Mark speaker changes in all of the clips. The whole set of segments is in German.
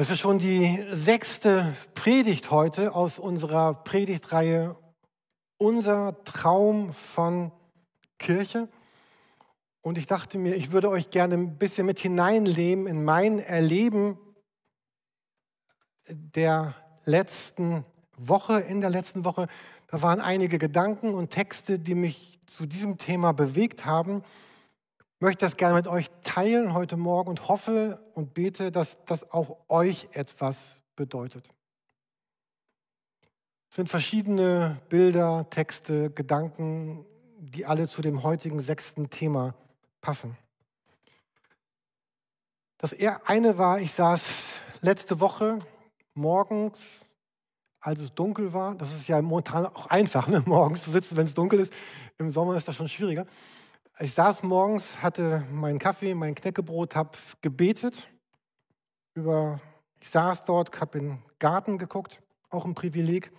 Speaker 1: Das ist schon die sechste Predigt heute aus unserer Predigtreihe Unser Traum von Kirche. Und ich dachte mir, ich würde euch gerne ein bisschen mit hineinleben in mein Erleben der letzten Woche, in der letzten Woche. Da waren einige Gedanken und Texte, die mich zu diesem Thema bewegt haben möchte das gerne mit euch teilen heute Morgen und hoffe und bete, dass das auch euch etwas bedeutet. Es sind verschiedene Bilder, Texte, Gedanken, die alle zu dem heutigen sechsten Thema passen. Das eine war, ich saß letzte Woche morgens, als es dunkel war. Das ist ja momentan auch einfach, ne? morgens zu sitzen, wenn es dunkel ist. Im Sommer ist das schon schwieriger. Ich saß morgens, hatte meinen Kaffee, mein Knäckebrot, habe gebetet. Über, ich saß dort, habe in den Garten geguckt, auch ein Privileg.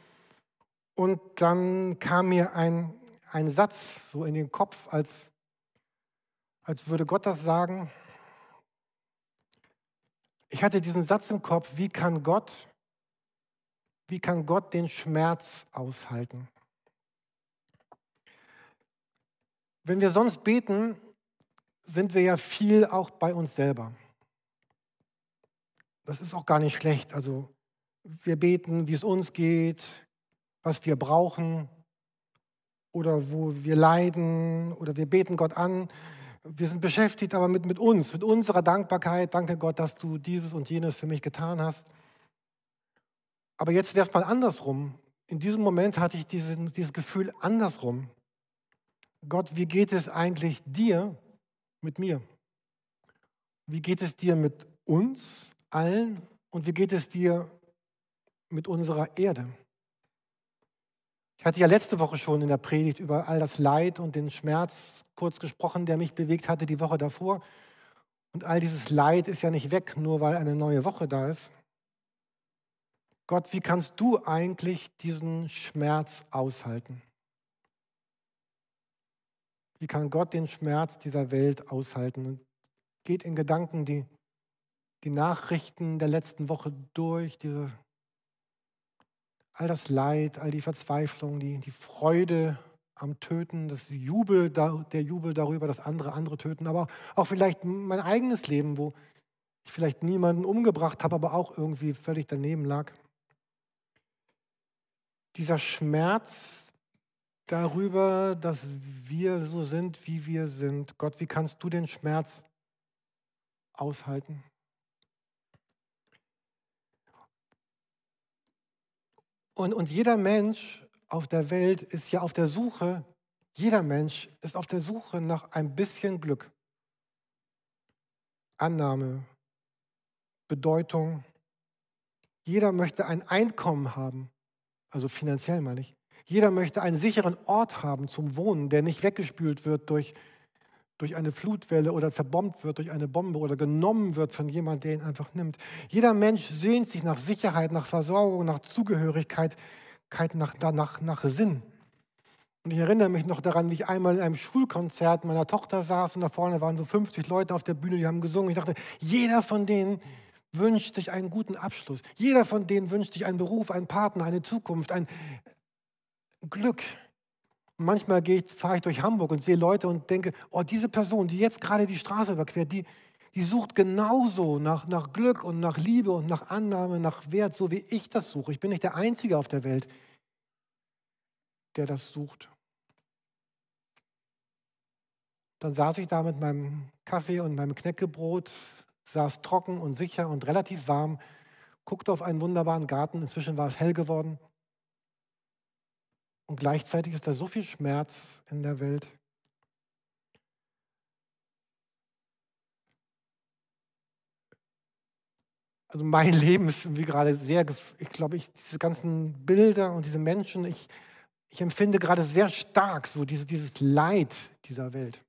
Speaker 1: Und dann kam mir ein, ein Satz so in den Kopf, als, als würde Gott das sagen. Ich hatte diesen Satz im Kopf, wie kann Gott, wie kann Gott den Schmerz aushalten? Wenn wir sonst beten, sind wir ja viel auch bei uns selber. Das ist auch gar nicht schlecht. Also wir beten, wie es uns geht, was wir brauchen oder wo wir leiden oder wir beten Gott an. Wir sind beschäftigt aber mit, mit uns, mit unserer Dankbarkeit. Danke Gott, dass du dieses und jenes für mich getan hast. Aber jetzt wäre es mal andersrum. In diesem Moment hatte ich diesen, dieses Gefühl andersrum. Gott, wie geht es eigentlich dir mit mir? Wie geht es dir mit uns allen und wie geht es dir mit unserer Erde? Ich hatte ja letzte Woche schon in der Predigt über all das Leid und den Schmerz kurz gesprochen, der mich bewegt hatte die Woche davor. Und all dieses Leid ist ja nicht weg, nur weil eine neue Woche da ist. Gott, wie kannst du eigentlich diesen Schmerz aushalten? Wie kann Gott den Schmerz dieser Welt aushalten? Und geht in Gedanken die, die Nachrichten der letzten Woche durch, diese, all das Leid, all die Verzweiflung, die, die Freude am Töten, das Jubel, der Jubel darüber, dass andere andere töten, aber auch vielleicht mein eigenes Leben, wo ich vielleicht niemanden umgebracht habe, aber auch irgendwie völlig daneben lag. Dieser Schmerz, darüber, dass wir so sind, wie wir sind. Gott, wie kannst du den Schmerz aushalten? Und, und jeder Mensch auf der Welt ist ja auf der Suche, jeder Mensch ist auf der Suche nach ein bisschen Glück. Annahme, Bedeutung. Jeder möchte ein Einkommen haben, also finanziell meine ich. Jeder möchte einen sicheren Ort haben zum Wohnen, der nicht weggespült wird durch, durch eine Flutwelle oder zerbombt wird durch eine Bombe oder genommen wird von jemandem, der ihn einfach nimmt. Jeder Mensch sehnt sich nach Sicherheit, nach Versorgung, nach Zugehörigkeit, nach, nach, nach Sinn. Und ich erinnere mich noch daran, wie ich einmal in einem Schulkonzert meiner Tochter saß und da vorne waren so 50 Leute auf der Bühne, die haben gesungen. Ich dachte, jeder von denen wünscht sich einen guten Abschluss. Jeder von denen wünscht sich einen Beruf, einen Partner, eine Zukunft, ein, Glück. manchmal fahre ich durch Hamburg und sehe Leute und denke, oh, diese Person, die jetzt gerade die Straße überquert, die, die sucht genauso nach, nach Glück und nach Liebe und nach Annahme, nach Wert, so wie ich das suche. Ich bin nicht der Einzige auf der Welt, der das sucht. Dann saß ich da mit meinem Kaffee und meinem Knäckebrot, saß trocken und sicher und relativ warm, guckte auf einen wunderbaren Garten. Inzwischen war es hell geworden. Und gleichzeitig ist da so viel Schmerz in der Welt. Also mein Leben ist wie gerade sehr, ich glaube, ich, diese ganzen Bilder und diese Menschen, ich, ich empfinde gerade sehr stark so diese, dieses Leid dieser Welt.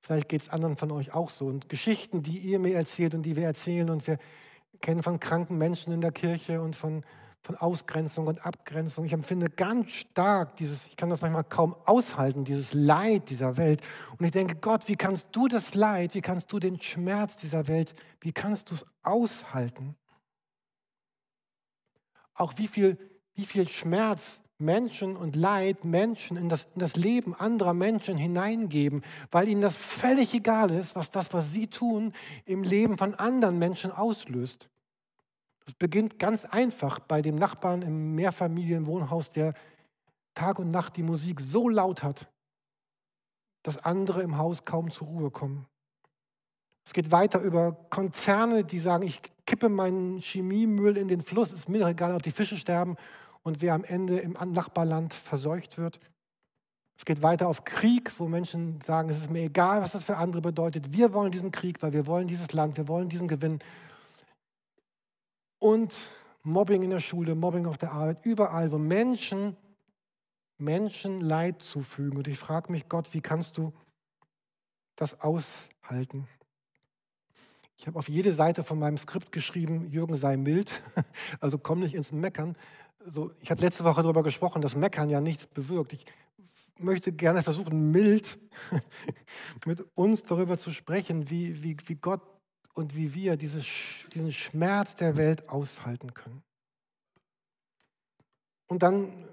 Speaker 1: Vielleicht geht es anderen von euch auch so. Und Geschichten, die ihr mir erzählt und die wir erzählen und wir kennen von kranken Menschen in der Kirche und von von Ausgrenzung und Abgrenzung. Ich empfinde ganz stark dieses, ich kann das manchmal kaum aushalten, dieses Leid dieser Welt. Und ich denke, Gott, wie kannst du das Leid, wie kannst du den Schmerz dieser Welt, wie kannst du es aushalten? Auch wie viel, wie viel Schmerz Menschen und Leid Menschen in das, in das Leben anderer Menschen hineingeben, weil ihnen das völlig egal ist, was das, was sie tun, im Leben von anderen Menschen auslöst. Es beginnt ganz einfach bei dem Nachbarn im Mehrfamilienwohnhaus, der Tag und Nacht die Musik so laut hat, dass andere im Haus kaum zur Ruhe kommen. Es geht weiter über Konzerne, die sagen, ich kippe meinen Chemiemüll in den Fluss, ist mir egal, ob die Fische sterben und wer am Ende im Nachbarland verseucht wird. Es geht weiter auf Krieg, wo Menschen sagen, es ist mir egal, was das für andere bedeutet. Wir wollen diesen Krieg, weil wir wollen dieses Land, wir wollen diesen Gewinn. Und Mobbing in der Schule, Mobbing auf der Arbeit, überall, wo Menschen Menschen Leid zufügen. Und ich frage mich, Gott, wie kannst du das aushalten? Ich habe auf jede Seite von meinem Skript geschrieben, Jürgen sei mild, also komm nicht ins Meckern, so, ich habe letzte Woche darüber gesprochen, dass Meckern ja nichts bewirkt. Ich möchte gerne versuchen, mild mit uns darüber zu sprechen, wie, wie, wie Gott und wie wir dieses, diesen Schmerz der Welt aushalten können. Und dann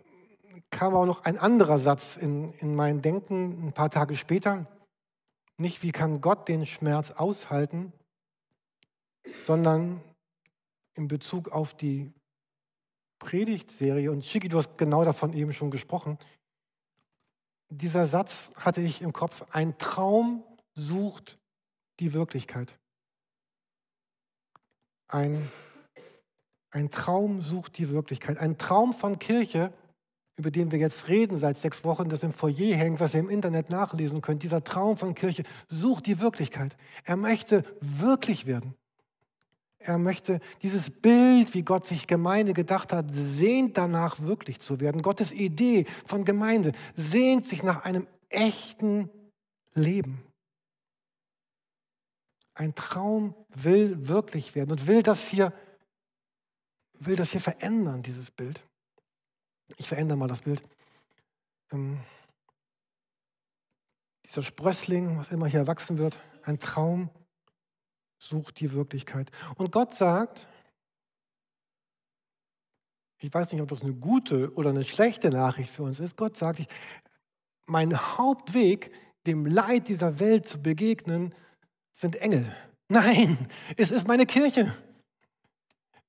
Speaker 1: kam auch noch ein anderer Satz in, in mein Denken ein paar Tage später. Nicht, wie kann Gott den Schmerz aushalten, sondern in Bezug auf die Predigtserie, und Schicki, du hast genau davon eben schon gesprochen, dieser Satz hatte ich im Kopf, ein Traum sucht die Wirklichkeit. Ein, ein Traum sucht die Wirklichkeit. Ein Traum von Kirche, über den wir jetzt reden seit sechs Wochen, das im Foyer hängt, was ihr im Internet nachlesen könnt. Dieser Traum von Kirche sucht die Wirklichkeit. Er möchte wirklich werden. Er möchte dieses Bild, wie Gott sich Gemeinde gedacht hat, sehnt danach wirklich zu werden. Gottes Idee von Gemeinde sehnt sich nach einem echten Leben. Ein Traum will wirklich werden und will das hier, will das hier verändern, dieses Bild. Ich verändere mal das Bild. Ähm, dieser Sprössling, was immer hier erwachsen wird, ein Traum sucht die Wirklichkeit. Und Gott sagt, ich weiß nicht, ob das eine gute oder eine schlechte Nachricht für uns ist, Gott sagt, ich, mein Hauptweg, dem Leid dieser Welt zu begegnen, sind Engel. Nein, es ist meine Kirche.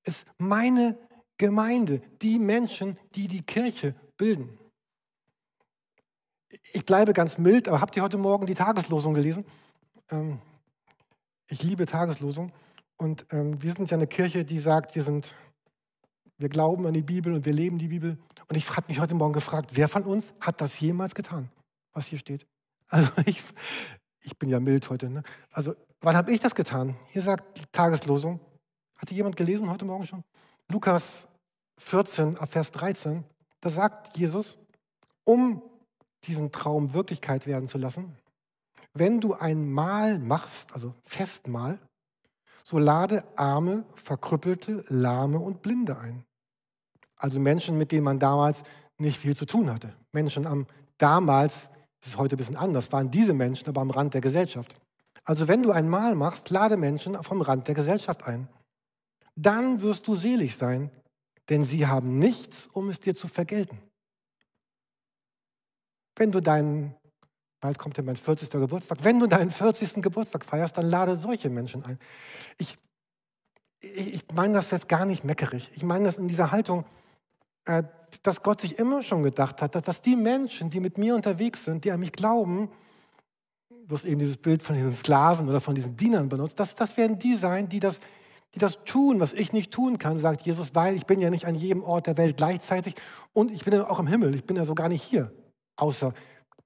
Speaker 1: Es ist meine Gemeinde, die Menschen, die die Kirche bilden. Ich bleibe ganz mild, aber habt ihr heute Morgen die Tageslosung gelesen? Ähm, ich liebe Tageslosung. Und ähm, wir sind ja eine Kirche, die sagt, wir sind, wir glauben an die Bibel und wir leben die Bibel. Und ich habe mich heute Morgen gefragt, wer von uns hat das jemals getan, was hier steht? Also ich, ich bin ja mild heute. Ne? Also wann habe ich das getan? Hier sagt Tageslosung. Hatte jemand gelesen heute Morgen schon? Lukas 14, ab Vers 13. Da sagt Jesus, um diesen Traum Wirklichkeit werden zu lassen, wenn du ein Mahl machst, also Festmahl, so lade Arme, Verkrüppelte, Lahme und Blinde ein. Also Menschen, mit denen man damals nicht viel zu tun hatte. Menschen am damals, das ist heute ein bisschen anders, waren diese Menschen aber am Rand der Gesellschaft. Also wenn du ein Mahl machst, lade Menschen vom Rand der Gesellschaft ein. Dann wirst du selig sein, denn sie haben nichts, um es dir zu vergelten. Wenn du deinen Bald kommt ja mein 40. Geburtstag. Wenn du deinen 40. Geburtstag feierst, dann lade solche Menschen ein. Ich, ich, ich meine das jetzt gar nicht meckerig. Ich meine das in dieser Haltung, dass Gott sich immer schon gedacht hat, dass, dass die Menschen, die mit mir unterwegs sind, die an mich glauben, du hast eben dieses Bild von diesen Sklaven oder von diesen Dienern benutzt, das, das werden die sein, die das, die das tun, was ich nicht tun kann, sagt Jesus, weil ich bin ja nicht an jedem Ort der Welt gleichzeitig und ich bin ja auch im Himmel, ich bin ja so gar nicht hier, außer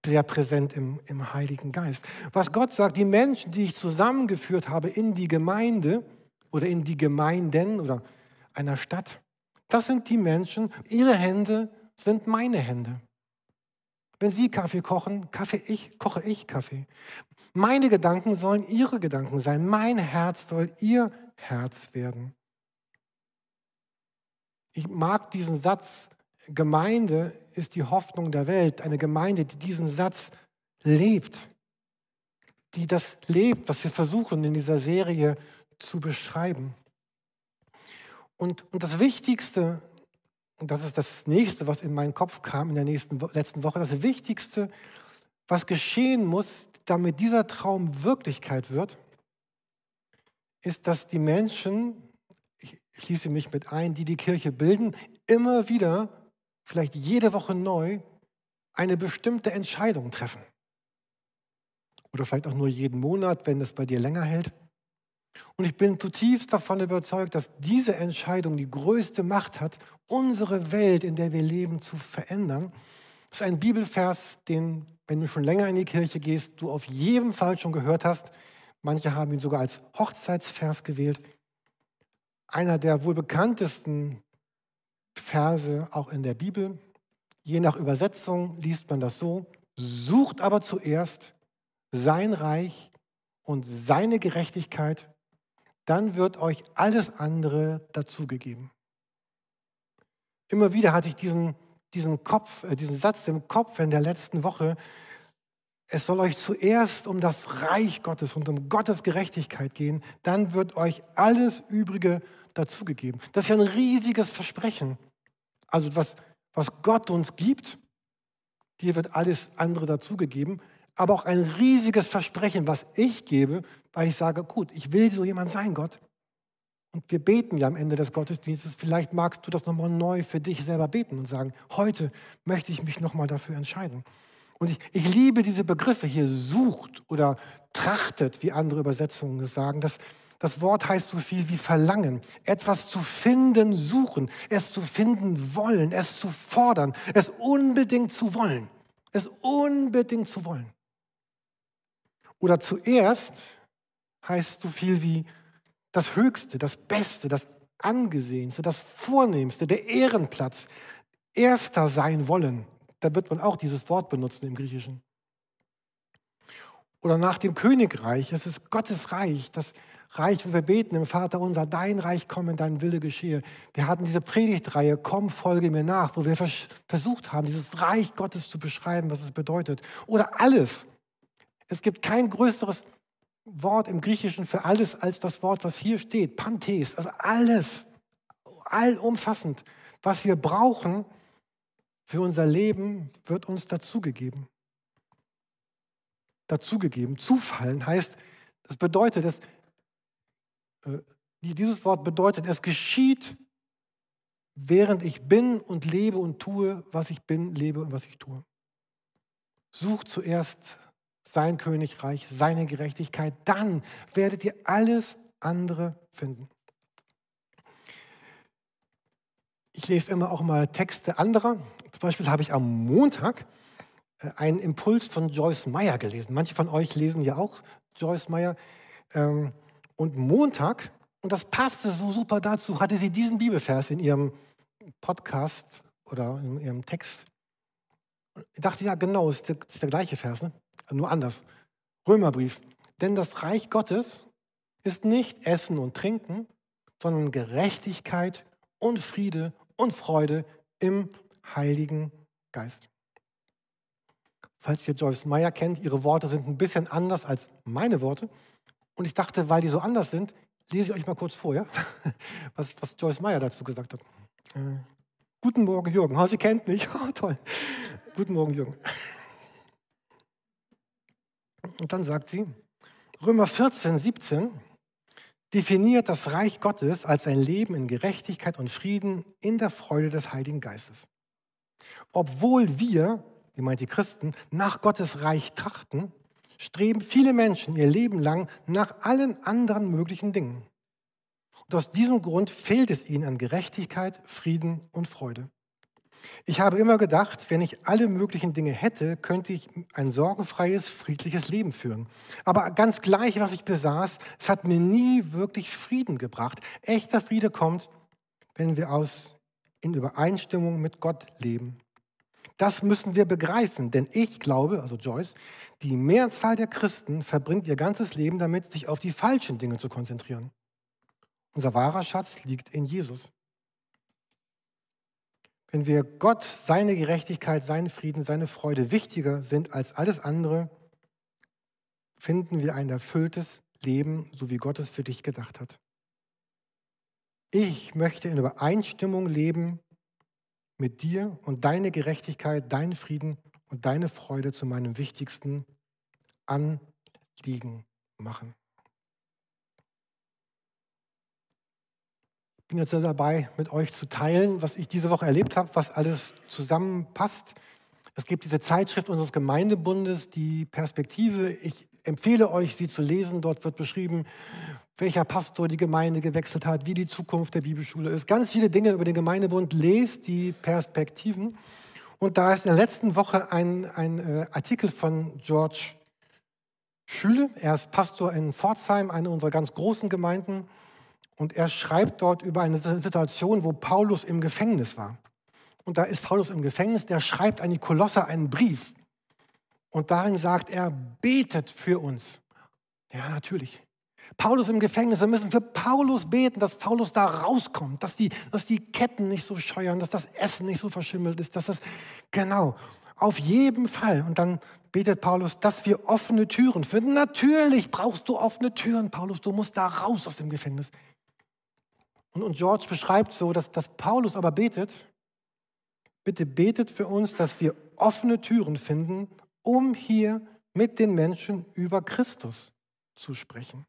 Speaker 1: sehr präsent im, im Heiligen Geist. Was Gott sagt, die Menschen, die ich zusammengeführt habe in die Gemeinde oder in die Gemeinden oder einer Stadt, das sind die Menschen, ihre Hände sind meine Hände. Wenn Sie Kaffee kochen, Kaffee ich, koche ich Kaffee. Meine Gedanken sollen Ihre Gedanken sein. Mein Herz soll Ihr Herz werden. ich mag diesen Satz, Gemeinde ist die Hoffnung der Welt. Eine Gemeinde, die diesen Satz lebt, die das lebt, was wir versuchen in dieser Serie zu beschreiben. Und, und das Wichtigste, und das ist das nächste, was in meinen Kopf kam in der nächsten, letzten Woche, das Wichtigste, was geschehen muss, damit dieser Traum Wirklichkeit wird, ist, dass die Menschen, ich schließe mich mit ein, die die Kirche bilden, immer wieder, vielleicht jede Woche neu, eine bestimmte Entscheidung treffen. Oder vielleicht auch nur jeden Monat, wenn es bei dir länger hält. Und ich bin zutiefst davon überzeugt, dass diese Entscheidung die größte Macht hat, unsere Welt, in der wir leben, zu verändern. Das ist ein Bibelvers, den, wenn du schon länger in die Kirche gehst, du auf jeden Fall schon gehört hast. Manche haben ihn sogar als Hochzeitsvers gewählt. Einer der wohl bekanntesten Verse auch in der Bibel. Je nach Übersetzung liest man das so. Sucht aber zuerst sein Reich und seine Gerechtigkeit, dann wird euch alles andere dazugegeben. Immer wieder hatte ich diesen, diesen, Kopf, äh, diesen Satz im Kopf in der letzten Woche. Es soll euch zuerst um das Reich Gottes und um Gottes Gerechtigkeit gehen, dann wird euch alles Übrige dazugegeben. Das ist ja ein riesiges Versprechen. Also was, was Gott uns gibt, dir wird alles andere dazugegeben aber auch ein riesiges Versprechen, was ich gebe, weil ich sage, gut, ich will so jemand sein, Gott. Und wir beten ja am Ende des Gottesdienstes. Vielleicht magst du das nochmal neu für dich selber beten und sagen, heute möchte ich mich nochmal dafür entscheiden. Und ich, ich liebe diese Begriffe hier, sucht oder trachtet, wie andere Übersetzungen sagen. Das, das Wort heißt so viel wie verlangen, etwas zu finden, suchen, es zu finden wollen, es zu fordern, es unbedingt zu wollen, es unbedingt zu wollen. Oder zuerst heißt so viel wie das Höchste, das Beste, das Angesehenste, das Vornehmste, der Ehrenplatz, erster sein wollen. Da wird man auch dieses Wort benutzen im Griechischen. Oder nach dem Königreich, es ist Gottes Reich, das Reich, wo wir beten im Vater unser, dein Reich komme, dein Wille geschehe. Wir hatten diese Predigtreihe, komm, folge mir nach, wo wir versucht haben, dieses Reich Gottes zu beschreiben, was es bedeutet. Oder alles, es gibt kein größeres Wort im Griechischen für alles als das Wort, was hier steht, Panthes, also alles, allumfassend, was wir brauchen für unser Leben, wird uns dazugegeben. Dazugegeben, zufallen heißt, das bedeutet, es, äh, dieses Wort bedeutet, es geschieht, während ich bin und lebe und tue, was ich bin, lebe und was ich tue. Such zuerst sein Königreich, seine Gerechtigkeit, dann werdet ihr alles andere finden. Ich lese immer auch mal Texte anderer. Zum Beispiel habe ich am Montag äh, einen Impuls von Joyce Meyer gelesen. Manche von euch lesen ja auch Joyce Meyer. Ähm, und Montag, und das passte so super dazu, hatte sie diesen Bibelvers in ihrem Podcast oder in ihrem Text. Ich dachte, ja, genau, ist der, ist der gleiche Vers. Ne? Nur anders. Römerbrief. Denn das Reich Gottes ist nicht Essen und Trinken, sondern Gerechtigkeit und Friede und Freude im Heiligen Geist. Falls ihr Joyce Meyer kennt, ihre Worte sind ein bisschen anders als meine Worte. Und ich dachte, weil die so anders sind, lese ich euch mal kurz vor, ja? was, was Joyce Meyer dazu gesagt hat. Äh, guten Morgen, Jürgen. Oh, Sie kennt mich. Oh, toll. Guten Morgen, Jürgen. Und dann sagt sie, Römer 14, 17 definiert das Reich Gottes als ein Leben in Gerechtigkeit und Frieden in der Freude des Heiligen Geistes. Obwohl wir, wie meint die Christen, nach Gottes Reich trachten, streben viele Menschen ihr Leben lang nach allen anderen möglichen Dingen. Und aus diesem Grund fehlt es ihnen an Gerechtigkeit, Frieden und Freude. Ich habe immer gedacht, wenn ich alle möglichen Dinge hätte, könnte ich ein sorgenfreies, friedliches Leben führen. Aber ganz gleich, was ich besaß, es hat mir nie wirklich Frieden gebracht. Echter Friede kommt, wenn wir aus, in Übereinstimmung mit Gott leben. Das müssen wir begreifen, denn ich glaube, also Joyce, die Mehrzahl der Christen verbringt ihr ganzes Leben damit, sich auf die falschen Dinge zu konzentrieren. Unser wahrer Schatz liegt in Jesus. Wenn wir Gott, seine Gerechtigkeit, seinen Frieden, seine Freude wichtiger sind als alles andere, finden wir ein erfülltes Leben, so wie Gott es für dich gedacht hat. Ich möchte in Übereinstimmung leben mit dir und deine Gerechtigkeit, deinen Frieden und deine Freude zu meinem wichtigsten Anliegen machen. Bin jetzt dabei, mit euch zu teilen, was ich diese Woche erlebt habe, was alles zusammenpasst. Es gibt diese Zeitschrift unseres Gemeindebundes, die Perspektive. Ich empfehle euch, sie zu lesen. Dort wird beschrieben, welcher Pastor die Gemeinde gewechselt hat, wie die Zukunft der Bibelschule ist. Ganz viele Dinge über den Gemeindebund. Lest die Perspektiven. Und da ist in der letzten Woche ein, ein äh, Artikel von George Schüle. Er ist Pastor in Pforzheim, eine unserer ganz großen Gemeinden. Und er schreibt dort über eine Situation, wo Paulus im Gefängnis war. Und da ist Paulus im Gefängnis, der schreibt an die Kolosse einen Brief. Und darin sagt er, betet für uns. Ja, natürlich. Paulus im Gefängnis, wir müssen für Paulus beten, dass Paulus da rauskommt, dass die, dass die Ketten nicht so scheuern, dass das Essen nicht so verschimmelt ist, dass das, genau, auf jeden Fall. Und dann betet Paulus, dass wir offene Türen finden. Natürlich brauchst du offene Türen, Paulus, du musst da raus aus dem Gefängnis. Und, und George beschreibt so, dass, dass Paulus aber betet, bitte betet für uns, dass wir offene Türen finden, um hier mit den Menschen über Christus zu sprechen.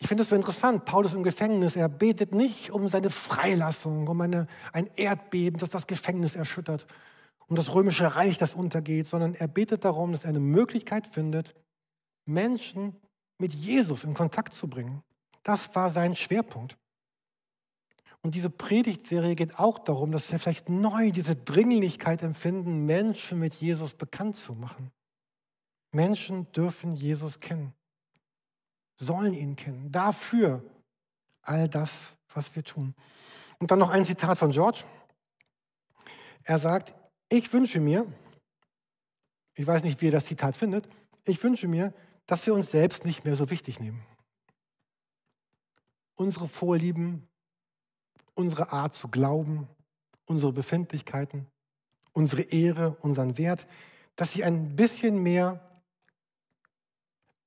Speaker 1: Ich finde es so interessant, Paulus im Gefängnis, er betet nicht um seine Freilassung, um eine, ein Erdbeben, das das Gefängnis erschüttert, um das römische Reich, das untergeht, sondern er betet darum, dass er eine Möglichkeit findet, Menschen mit Jesus in Kontakt zu bringen. Das war sein Schwerpunkt. Und diese Predigtserie geht auch darum, dass wir vielleicht neu diese Dringlichkeit empfinden, Menschen mit Jesus bekannt zu machen. Menschen dürfen Jesus kennen, sollen ihn kennen. Dafür all das, was wir tun. Und dann noch ein Zitat von George. Er sagt, ich wünsche mir, ich weiß nicht, wie ihr das Zitat findet, ich wünsche mir, dass wir uns selbst nicht mehr so wichtig nehmen. Unsere Vorlieben, unsere Art zu glauben, unsere Befindlichkeiten, unsere Ehre, unseren Wert, dass sie ein bisschen mehr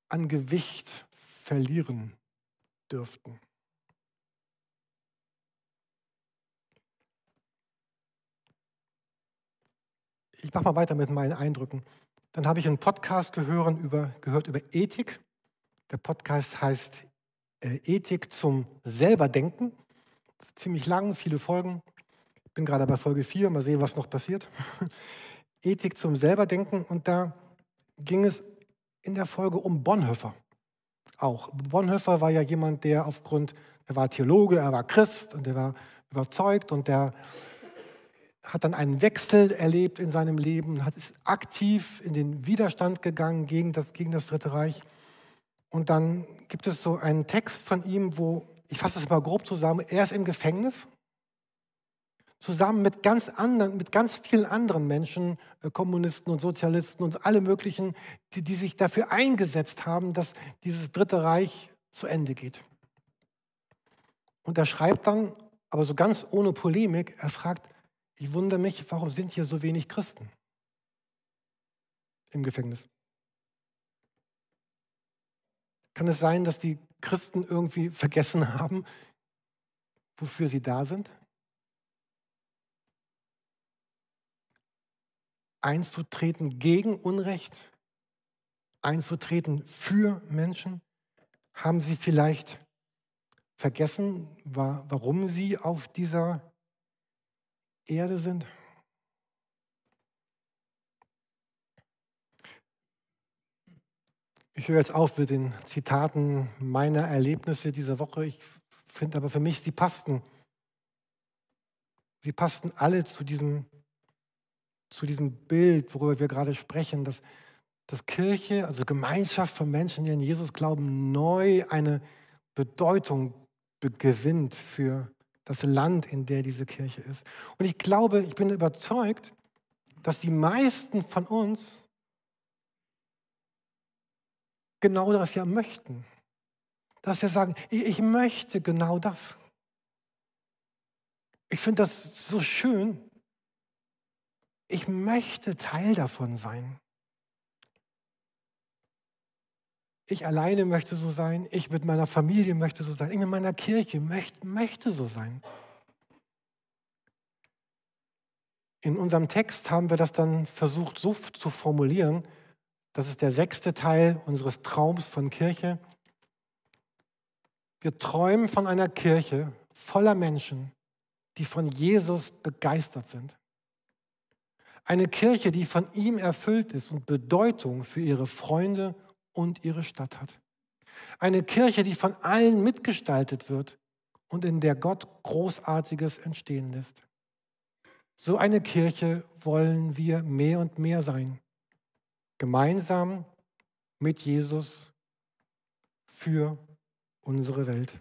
Speaker 1: an Gewicht verlieren dürften. Ich mache mal weiter mit meinen Eindrücken. Dann habe ich einen Podcast gehört über, gehört über Ethik. Der Podcast heißt äh, Ethik zum Selberdenken ziemlich lang, viele Folgen. Ich bin gerade bei Folge 4, mal sehen, was noch passiert. Ethik zum Selberdenken und da ging es in der Folge um Bonhoeffer. Auch Bonhoeffer war ja jemand, der aufgrund, er war Theologe, er war Christ und er war überzeugt und der hat dann einen Wechsel erlebt in seinem Leben, hat ist aktiv in den Widerstand gegangen gegen das, gegen das Dritte Reich. Und dann gibt es so einen Text von ihm, wo ich fasse das mal grob zusammen, er ist im Gefängnis, zusammen mit ganz anderen, mit ganz vielen anderen Menschen, äh, Kommunisten und Sozialisten und alle möglichen, die, die sich dafür eingesetzt haben, dass dieses Dritte Reich zu Ende geht. Und er schreibt dann, aber so ganz ohne Polemik, er fragt, ich wundere mich, warum sind hier so wenig Christen im Gefängnis? Kann es sein, dass die Christen irgendwie vergessen haben, wofür sie da sind? Einzutreten gegen Unrecht, einzutreten für Menschen? Haben sie vielleicht vergessen, warum sie auf dieser Erde sind? Ich höre jetzt auf mit den Zitaten meiner Erlebnisse dieser Woche. Ich finde aber für mich, sie passten. Sie passten alle zu diesem, zu diesem Bild, worüber wir gerade sprechen, dass, dass Kirche, also Gemeinschaft von Menschen, die an Jesus glauben, neu eine Bedeutung gewinnt für das Land, in der diese Kirche ist. Und ich glaube, ich bin überzeugt, dass die meisten von uns genau das ja möchten. Dass wir sagen, ich, ich möchte genau das. Ich finde das so schön. Ich möchte Teil davon sein. Ich alleine möchte so sein, ich mit meiner Familie möchte so sein, ich mit meiner Kirche möchte, möchte so sein. In unserem Text haben wir das dann versucht so zu formulieren, das ist der sechste Teil unseres Traums von Kirche. Wir träumen von einer Kirche voller Menschen, die von Jesus begeistert sind. Eine Kirche, die von ihm erfüllt ist und Bedeutung für ihre Freunde und ihre Stadt hat. Eine Kirche, die von allen mitgestaltet wird und in der Gott Großartiges entstehen lässt. So eine Kirche wollen wir mehr und mehr sein. Gemeinsam mit Jesus für unsere Welt.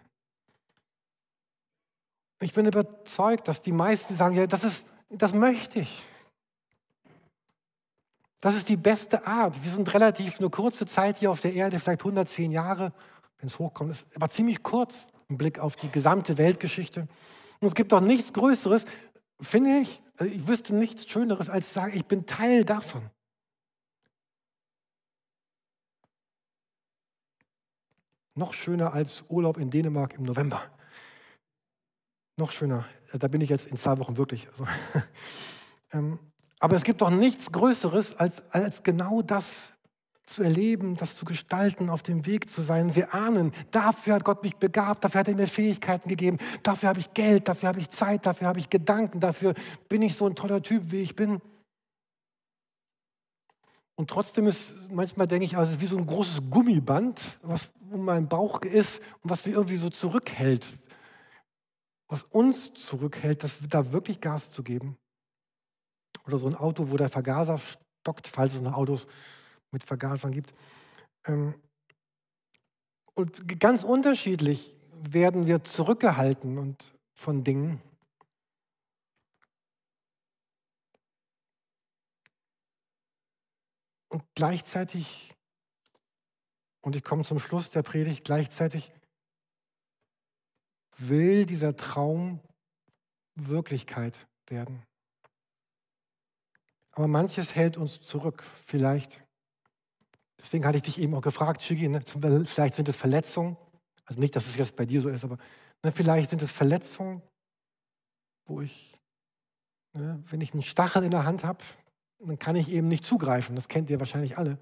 Speaker 1: Ich bin überzeugt, dass die meisten sagen, ja, das, ist, das möchte ich. Das ist die beste Art. Wir sind relativ eine kurze Zeit hier auf der Erde, vielleicht 110 Jahre, wenn es hochkommt. Das ist aber ziemlich kurz im Blick auf die gesamte Weltgeschichte. Und es gibt doch nichts Größeres, finde ich, also ich wüsste nichts Schöneres, als zu sagen, ich bin Teil davon. Noch schöner als Urlaub in Dänemark im November. Noch schöner. Da bin ich jetzt in zwei Wochen wirklich. Also, ähm, aber es gibt doch nichts Größeres, als, als genau das zu erleben, das zu gestalten, auf dem Weg zu sein. Wir ahnen, dafür hat Gott mich begabt, dafür hat er mir Fähigkeiten gegeben, dafür habe ich Geld, dafür habe ich Zeit, dafür habe ich Gedanken, dafür bin ich so ein toller Typ, wie ich bin. Und trotzdem ist, manchmal denke ich, also es ist wie so ein großes Gummiband, was um meinen Bauch ist und was mich irgendwie so zurückhält, was uns zurückhält, das, da wirklich Gas zu geben. Oder so ein Auto, wo der Vergaser stockt, falls es noch Autos mit Vergasern gibt. Ähm, und ganz unterschiedlich werden wir zurückgehalten und von Dingen. Und gleichzeitig, und ich komme zum Schluss der Predigt, gleichzeitig will dieser Traum Wirklichkeit werden. Aber manches hält uns zurück, vielleicht. Deswegen hatte ich dich eben auch gefragt, Shigi, ne? vielleicht sind es Verletzungen. Also nicht, dass es jetzt bei dir so ist, aber ne, vielleicht sind es Verletzungen, wo ich, ne, wenn ich einen Stachel in der Hand habe, dann kann ich eben nicht zugreifen. Das kennt ihr wahrscheinlich alle.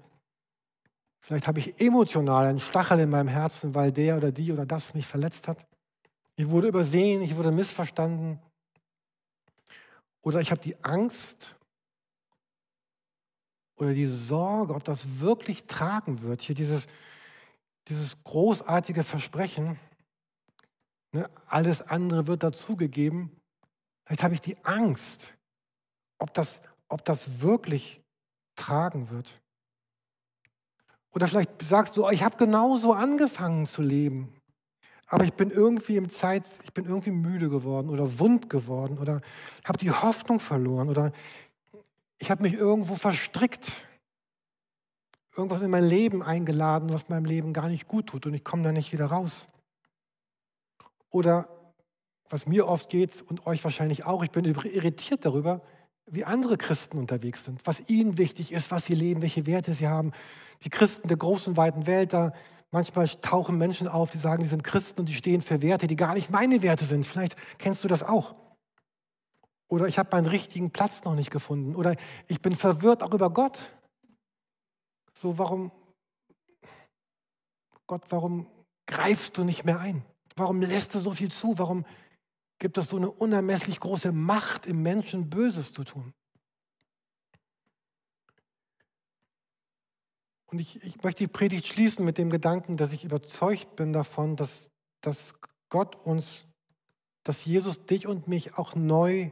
Speaker 1: Vielleicht habe ich emotional einen Stachel in meinem Herzen, weil der oder die oder das mich verletzt hat. Ich wurde übersehen, ich wurde missverstanden. Oder ich habe die Angst, oder die Sorge, ob das wirklich tragen wird. Hier dieses, dieses großartige Versprechen, ne, alles andere wird dazugegeben. Vielleicht habe ich die Angst, ob das, ob das wirklich tragen wird. Oder vielleicht sagst du, ich habe genauso angefangen zu leben, aber ich bin irgendwie im Zeit, ich bin irgendwie müde geworden oder wund geworden oder habe die Hoffnung verloren oder ich habe mich irgendwo verstrickt, irgendwas in mein Leben eingeladen, was meinem Leben gar nicht gut tut und ich komme da nicht wieder raus. Oder was mir oft geht und euch wahrscheinlich auch, ich bin irritiert darüber, wie andere Christen unterwegs sind, was ihnen wichtig ist, was sie leben, welche Werte sie haben. Die Christen der großen, weiten Welt, da manchmal tauchen Menschen auf, die sagen, die sind Christen und die stehen für Werte, die gar nicht meine Werte sind. Vielleicht kennst du das auch. Oder ich habe meinen richtigen Platz noch nicht gefunden. Oder ich bin verwirrt auch über Gott. So, warum, Gott, warum greifst du nicht mehr ein? Warum lässt du so viel zu? Warum gibt es so eine unermesslich große Macht im Menschen, Böses zu tun? Und ich, ich möchte die Predigt schließen mit dem Gedanken, dass ich überzeugt bin davon, dass, dass Gott uns, dass Jesus dich und mich auch neu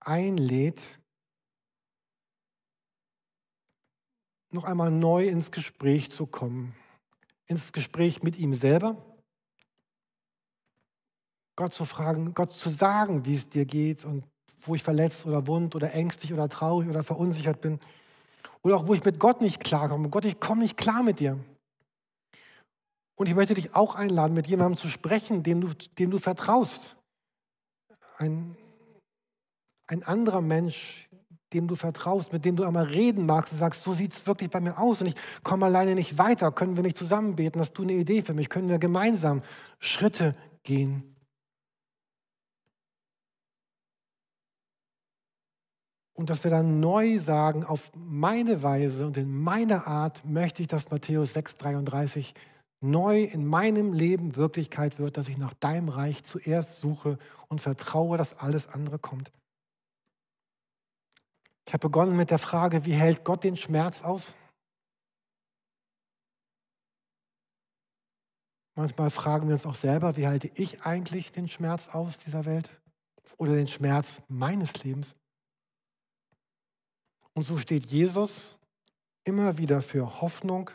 Speaker 1: einlädt, noch einmal neu ins Gespräch zu kommen. Ins Gespräch mit ihm selber. Gott zu fragen, Gott zu sagen, wie es dir geht und wo ich verletzt oder wund oder ängstlich oder traurig oder verunsichert bin. Oder auch wo ich mit Gott nicht klarkomme. Gott, ich komme nicht klar mit dir. Und ich möchte dich auch einladen, mit jemandem zu sprechen, dem du, dem du vertraust. ein, ein anderer Mensch, dem du vertraust, mit dem du einmal reden magst und sagst, so sieht es wirklich bei mir aus und ich komme alleine nicht weiter, können wir nicht zusammen beten, hast du eine Idee für mich, können wir gemeinsam Schritte gehen. Und dass wir dann neu sagen, auf meine Weise und in meiner Art möchte ich, dass Matthäus 6,33 neu in meinem Leben Wirklichkeit wird, dass ich nach deinem Reich zuerst suche und vertraue, dass alles andere kommt. Ich habe begonnen mit der Frage, wie hält Gott den Schmerz aus? Manchmal fragen wir uns auch selber, wie halte ich eigentlich den Schmerz aus dieser Welt oder den Schmerz meines Lebens? Und so steht Jesus immer wieder für Hoffnung,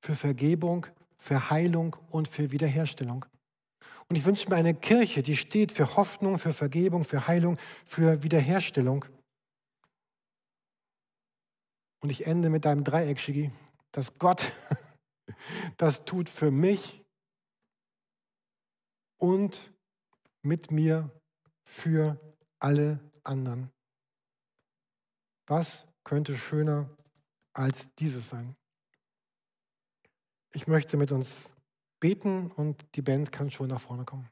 Speaker 1: für Vergebung, für Heilung und für Wiederherstellung. Und ich wünsche mir eine Kirche, die steht für Hoffnung, für Vergebung, für Heilung, für Wiederherstellung. Und ich ende mit deinem Dreieck, Shigi, dass Gott das tut für mich und mit mir für alle anderen. Was könnte schöner als dieses sein? Ich möchte mit uns beten und die Band kann schon nach vorne kommen.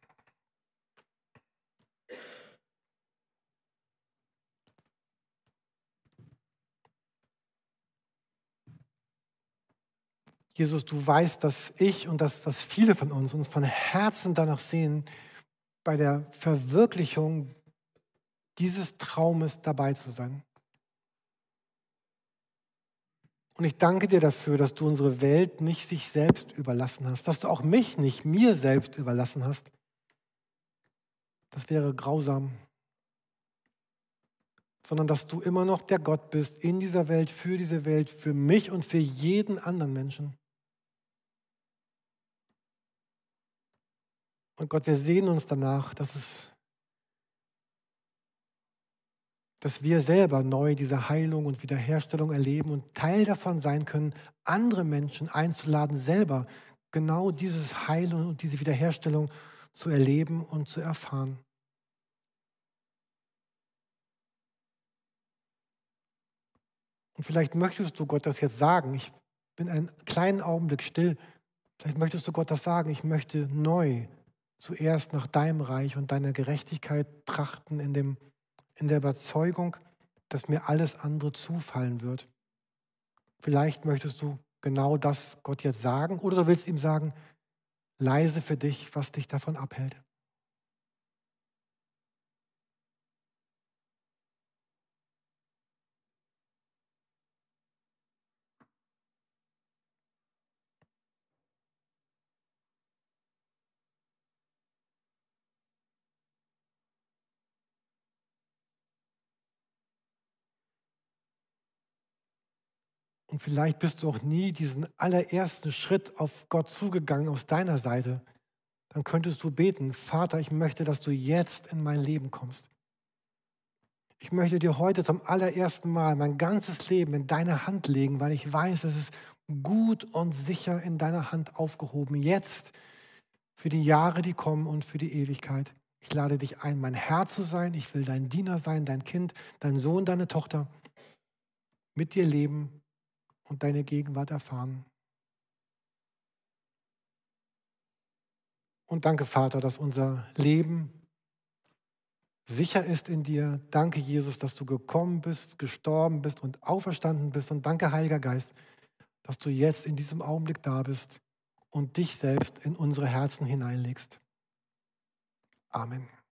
Speaker 1: Jesus, du weißt, dass ich und dass, dass viele von uns uns von Herzen danach sehen, bei der Verwirklichung dieses Traumes dabei zu sein. Und ich danke dir dafür, dass du unsere Welt nicht sich selbst überlassen hast, dass du auch mich nicht mir selbst überlassen hast. Das wäre grausam. Sondern dass du immer noch der Gott bist in dieser Welt, für diese Welt, für mich und für jeden anderen Menschen. Und Gott, wir sehen uns danach, dass es dass wir selber neu diese Heilung und Wiederherstellung erleben und Teil davon sein können, andere Menschen einzuladen, selber genau dieses Heilen und diese Wiederherstellung zu erleben und zu erfahren. Und vielleicht möchtest du Gott das jetzt sagen. Ich bin einen kleinen Augenblick still. Vielleicht möchtest du Gott das sagen. Ich möchte neu zuerst nach deinem Reich und deiner Gerechtigkeit trachten in dem in der Überzeugung, dass mir alles andere zufallen wird. Vielleicht möchtest du genau das Gott jetzt sagen oder du willst ihm sagen, leise für dich, was dich davon abhält. Und vielleicht bist du auch nie diesen allerersten Schritt auf Gott zugegangen aus deiner Seite. Dann könntest du beten, Vater, ich möchte, dass du jetzt in mein Leben kommst. Ich möchte dir heute zum allerersten Mal mein ganzes Leben in deine Hand legen, weil ich weiß, es ist gut und sicher in deiner Hand aufgehoben. Jetzt für die Jahre, die kommen und für die Ewigkeit. Ich lade dich ein, mein Herr zu sein. Ich will dein Diener sein, dein Kind, dein Sohn, deine Tochter. Mit dir leben und deine Gegenwart erfahren. Und danke, Vater, dass unser Leben sicher ist in dir. Danke, Jesus, dass du gekommen bist, gestorben bist und auferstanden bist. Und danke, Heiliger Geist, dass du jetzt in diesem Augenblick da bist und dich selbst in unsere Herzen hineinlegst. Amen.